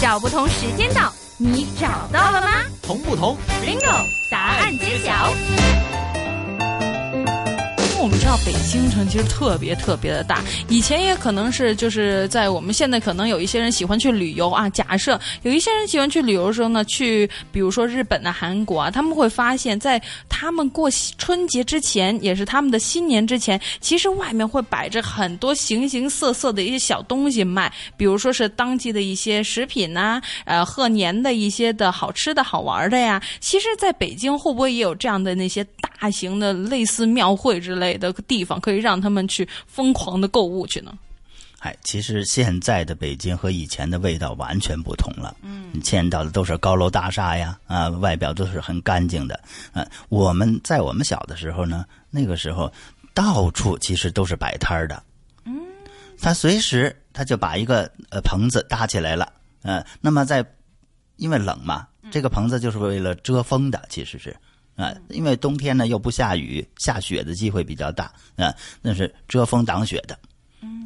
找不同时间到，你找到了吗？同不同？Bingo，答案揭晓。我们知道北京城其实特别特别的大，以前也可能是就是在我们现在可能有一些人喜欢去旅游啊。假设有一些人喜欢去旅游的时候呢，去比如说日本啊、韩国啊，他们会发现，在他们过春节之前，也是他们的新年之前，其实外面会摆着很多形形色色的一些小东西卖，比如说是当季的一些食品呐，呃，贺年的一些的好吃的好玩的呀。其实，在北京会不会也有这样的那些大型的类似庙会之类？的地方可以让他们去疯狂的购物去呢？哎，其实现在的北京和以前的味道完全不同了。嗯，你见到的都是高楼大厦呀，啊，外表都是很干净的。嗯，我们在我们小的时候呢，那个时候到处其实都是摆摊儿的。嗯，他随时他就把一个呃棚子搭起来了。嗯，那么在因为冷嘛，这个棚子就是为了遮风的，其实是。啊，因为冬天呢又不下雨，下雪的机会比较大啊，那是遮风挡雪的，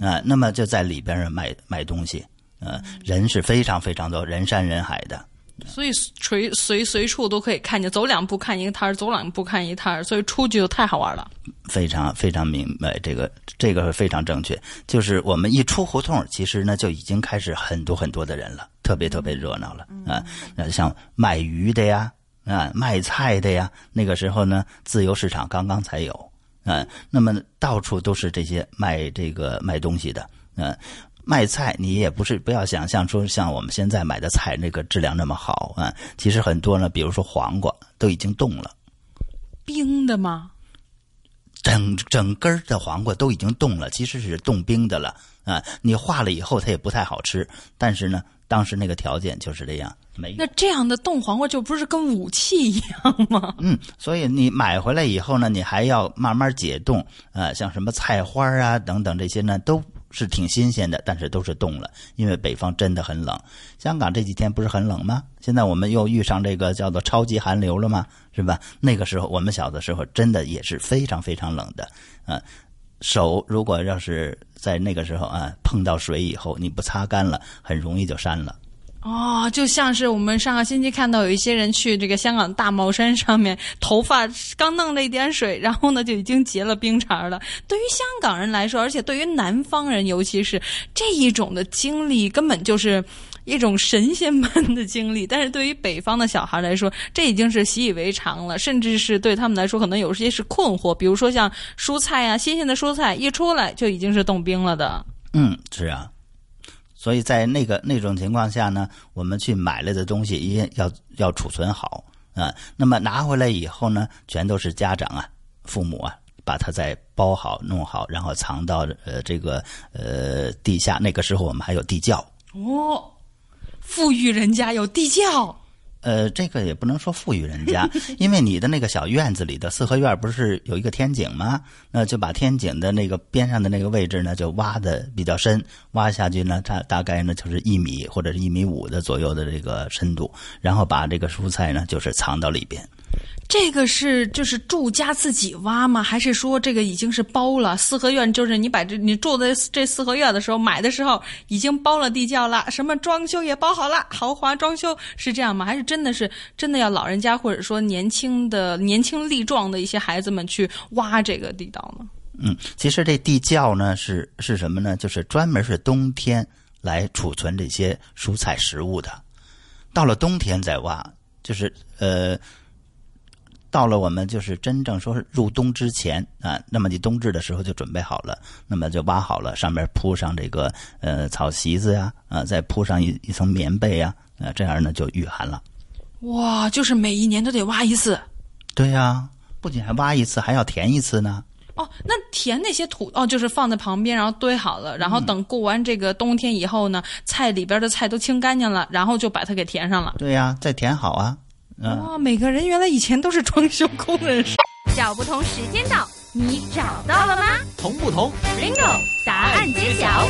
啊，那么就在里边卖卖东西，啊，人是非常非常多，人山人海的，所以随随随处都可以看见，走两步看一个摊儿，走两步看一摊儿，所以出去就太好玩了。非常非常明白这个，这个非常正确，就是我们一出胡同，其实呢就已经开始很多很多的人了，特别特别热闹了啊，那像卖鱼的呀。啊，卖菜的呀，那个时候呢，自由市场刚刚才有，啊，那么到处都是这些卖这个卖东西的，嗯，卖菜你也不是不要想象说像我们现在买的菜那个质量那么好啊，其实很多呢，比如说黄瓜都已经冻了，冰的吗？整整根的黄瓜都已经冻了，其实是冻冰的了啊，你化了以后它也不太好吃，但是呢。当时那个条件就是这样，没那这样的冻黄瓜就不是跟武器一样吗？嗯，所以你买回来以后呢，你还要慢慢解冻啊，像什么菜花啊等等这些呢，都是挺新鲜的，但是都是冻了，因为北方真的很冷。香港这几天不是很冷吗？现在我们又遇上这个叫做超级寒流了吗？是吧？那个时候我们小的时候真的也是非常非常冷的，啊。手如果要是在那个时候啊碰到水以后，你不擦干了，很容易就蔫了。哦，就像是我们上个星期看到有一些人去这个香港大帽山上面，头发刚弄了一点水，然后呢就已经结了冰碴了。对于香港人来说，而且对于南方人，尤其是这一种的经历，根本就是。一种神仙般的经历，但是对于北方的小孩来说，这已经是习以为常了，甚至是对他们来说，可能有些是困惑。比如说像蔬菜啊，新鲜的蔬菜一出来就已经是冻冰了的。嗯，是啊。所以在那个那种情况下呢，我们去买来的东西一定要要储存好啊。那么拿回来以后呢，全都是家长啊、父母啊，把它再包好、弄好，然后藏到呃这个呃地下。那个时候我们还有地窖哦。富裕人家有地窖，呃，这个也不能说富裕人家，因为你的那个小院子里的四合院不是有一个天井吗？那就把天井的那个边上的那个位置呢，就挖的比较深，挖下去呢，大大概呢就是一米或者是一米五的左右的这个深度，然后把这个蔬菜呢就是藏到里边。这个是就是住家自己挖吗？还是说这个已经是包了四合院？就是你把这你住在这四合院的时候买的时候已经包了地窖了，什么装修也包好了，豪华装修是这样吗？还是真的是真的要老人家或者说年轻的年轻力壮的一些孩子们去挖这个地道呢？嗯，其实这地窖呢是是什么呢？就是专门是冬天来储存这些蔬菜食物的，到了冬天再挖，就是呃。到了我们就是真正说是入冬之前啊，那么你冬至的时候就准备好了，那么就挖好了，上面铺上这个呃草席子呀，啊，再铺上一一层棉被呀，啊，这样呢就御寒了。哇，就是每一年都得挖一次。对呀，不仅还挖一次，还要填一次呢。哦，那填那些土哦，就是放在旁边，然后堆好了，然后等过完这个冬天以后呢，菜里边的菜都清干净了，然后就把它给填上了。对呀，再填好啊。哇，每个人原来以前都是装修工人。找不同时间到，你找到了吗？同不同？Bingo，答案揭晓。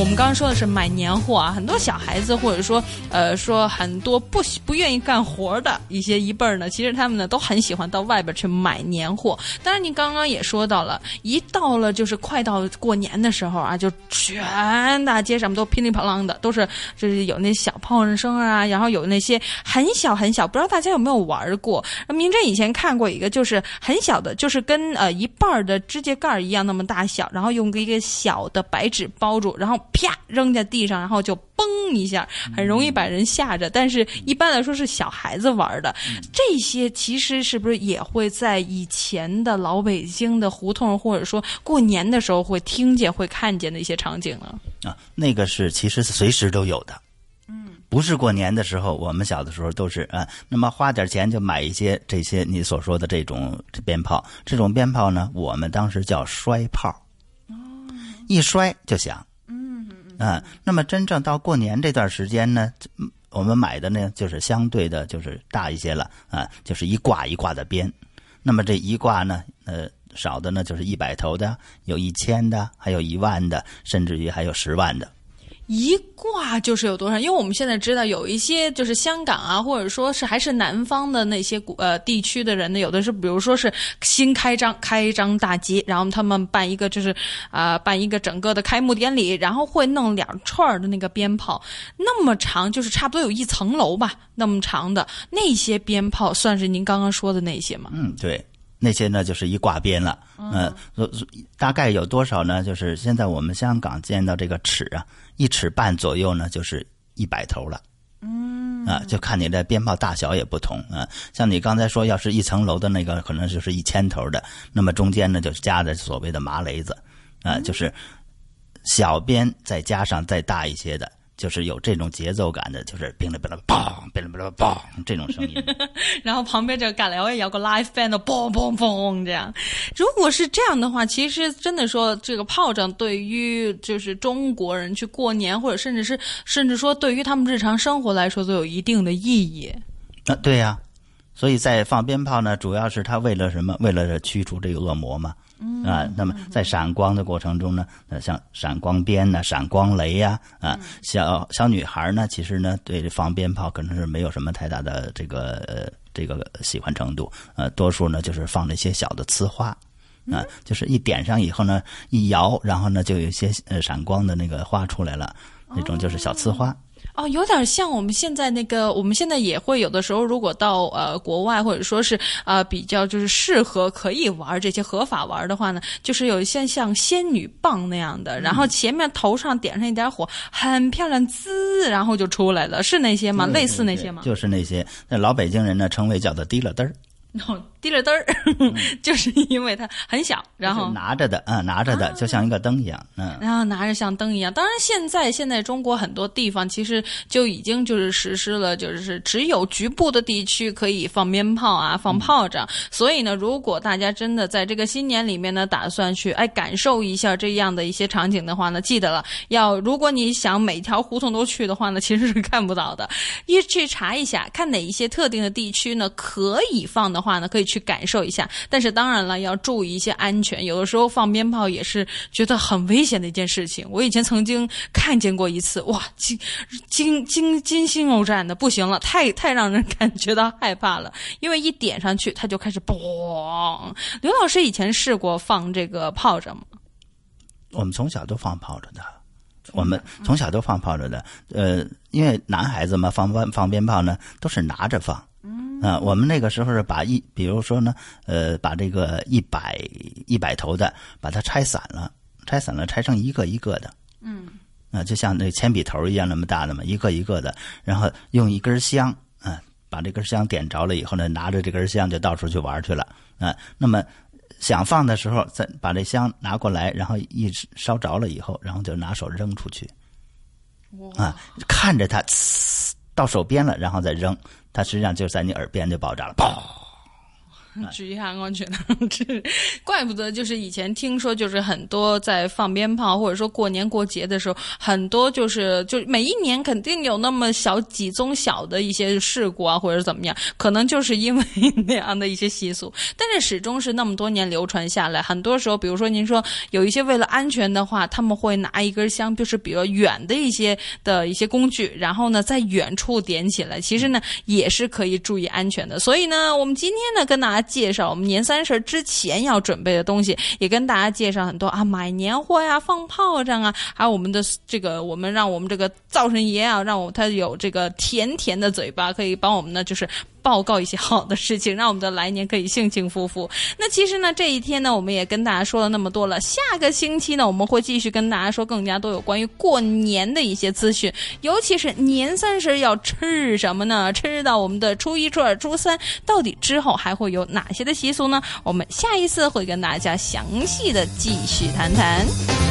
我们刚刚说的是买年货啊，很多小孩子或者说呃说很多不不愿意干活的一些一辈儿呢，其实他们呢都很喜欢到外边去买年货。当然，您刚刚也说到了，一到了就是快到过年的时候啊，就全大街上都噼里啪啦的，都是就是有那小炮仗声啊，然后有那些很小很小，不知道大家有没有玩过？明真以前看过一个，就是很小的，就是跟呃一半的指甲盖一样那么大小，然后用一个小的白纸包住，然后啪扔在地上，然后就嘣一下，很容易把人吓着。但是一般来说是小孩子玩的，这些其实是不是也会在以前的老北京的胡同，或者说过年的时候会听见、会看见的一些场景呢？啊，那个是其实是随时都有的。嗯，不是过年的时候，我们小的时候都是啊，那么花点钱就买一些这些你所说的这种鞭炮。这种鞭炮呢，我们当时叫摔炮。哦，一摔就响。嗯嗯啊，那么真正到过年这段时间呢，我们买的呢就是相对的，就是大一些了啊，就是一挂一挂的鞭。那么这一挂呢，呃。少的呢，就是一百头的，有一千的，还有一万的，甚至于还有十万的。一挂就是有多少？因为我们现在知道有一些就是香港啊，或者说是还是南方的那些呃地区的人呢，有的是比如说是新开张开张大吉，然后他们办一个就是啊办一个整个的开幕典礼，然后会弄两串的那个鞭炮，那么长，就是差不多有一层楼吧，那么长的那些鞭炮，算是您刚刚说的那些吗？嗯，对。那些呢，就是一挂鞭了，嗯，大概有多少呢？就是现在我们香港见到这个尺啊，一尺半左右呢，就是一百头了，嗯，啊，就看你的鞭炮大小也不同啊。像你刚才说，要是一层楼的那个，可能就是一千头的，那么中间呢，就是加的所谓的麻雷子，啊，就是小鞭再加上再大一些的。就是有这种节奏感的，就是乒里乓啦嘣，乒里乓啦嘣这种声音。然后旁边这个尬聊也有个 live band 的嘣嘣嘣这样。如果是这样的话，其实真的说这个炮仗对于就是中国人去过年，或者甚至是甚至说对于他们日常生活来说，都有一定的意义。啊，对呀。所以在放鞭炮呢，主要是他为了什么？为了驱除这个恶魔嘛。啊，那么在闪光的过程中呢，呃，像闪光鞭呐、闪光雷呀，啊，小小女孩呢，其实呢，对放鞭炮可能是没有什么太大的这个这个喜欢程度，呃，多数呢就是放那些小的呲花，啊，就是一点上以后呢，一摇，然后呢就有一些呃闪光的那个花出来了，那种就是小呲花。哦，有点像我们现在那个，我们现在也会有的时候，如果到呃国外或者说是呃比较就是适合可以玩这些合法玩的话呢，就是有一些像仙女棒那样的，然后前面头上点上一点火，很漂亮，滋，然后就出来了，是那些吗？类似那些吗？就是那些，那老北京人呢称为叫做滴了嘚儿。后滴了灯儿，就是因为它很小，然后拿着的，嗯，拿着的就像一个灯一样，嗯，然后拿着像灯一样。当然，现在现在中国很多地方其实就已经就是实施了，就是只有局部的地区可以放鞭炮啊，放炮仗。所以呢，如果大家真的在这个新年里面呢，打算去哎感受一下这样的一些场景的话呢，记得了，要如果你想每条胡同都去的话呢，其实是看不到的。一去查一下，看哪一些特定的地区呢可以放的。话呢，可以去感受一下，但是当然了，要注意一些安全。有的时候放鞭炮也是觉得很危险的一件事情。我以前曾经看见过一次，哇，惊惊惊惊心肉战的，不行了，太太让人感觉到害怕了。因为一点上去，它就开始嘣。刘老师以前试过放这个炮仗吗？我们从小都放炮仗的，我们从小都放炮仗的。呃，因为男孩子嘛，放放放鞭炮呢，都是拿着放。啊，我们那个时候是把一，比如说呢，呃，把这个一百一百头的，把它拆散了，拆散了，拆成一个一个的，嗯，啊，就像那铅笔头一样那么大的嘛，一个一个的，然后用一根香，啊，把这根香点着了以后呢，拿着这根香就到处去玩去了，啊，那么想放的时候，再把这香拿过来，然后一烧着了以后，然后就拿手扔出去，啊，看着它呲到手边了，然后再扔。它实际上就在你耳边就爆炸了，砰！注意下安全，这怪不得就是以前听说，就是很多在放鞭炮，或者说过年过节的时候，很多就是就每一年肯定有那么小几宗小的一些事故啊，或者怎么样，可能就是因为那样的一些习俗，但是始终是那么多年流传下来。很多时候，比如说您说有一些为了安全的话，他们会拿一根香，就是比较远的一些的一些工具，然后呢在远处点起来，其实呢也是可以注意安全的。所以呢，我们今天呢跟大介绍我们年三十之前要准备的东西，也跟大家介绍很多啊，买年货呀、放炮仗啊，还有我们的这个，我们让我们这个灶神爷啊，让我他有这个甜甜的嘴巴，可以帮我们呢，就是。报告一些好的事情，让我们的来年可以幸幸福福。那其实呢，这一天呢，我们也跟大家说了那么多了。下个星期呢，我们会继续跟大家说更加多有关于过年的一些资讯，尤其是年三十要吃什么呢？吃到我们的初一、初二、初三，到底之后还会有哪些的习俗呢？我们下一次会跟大家详细的继续谈谈。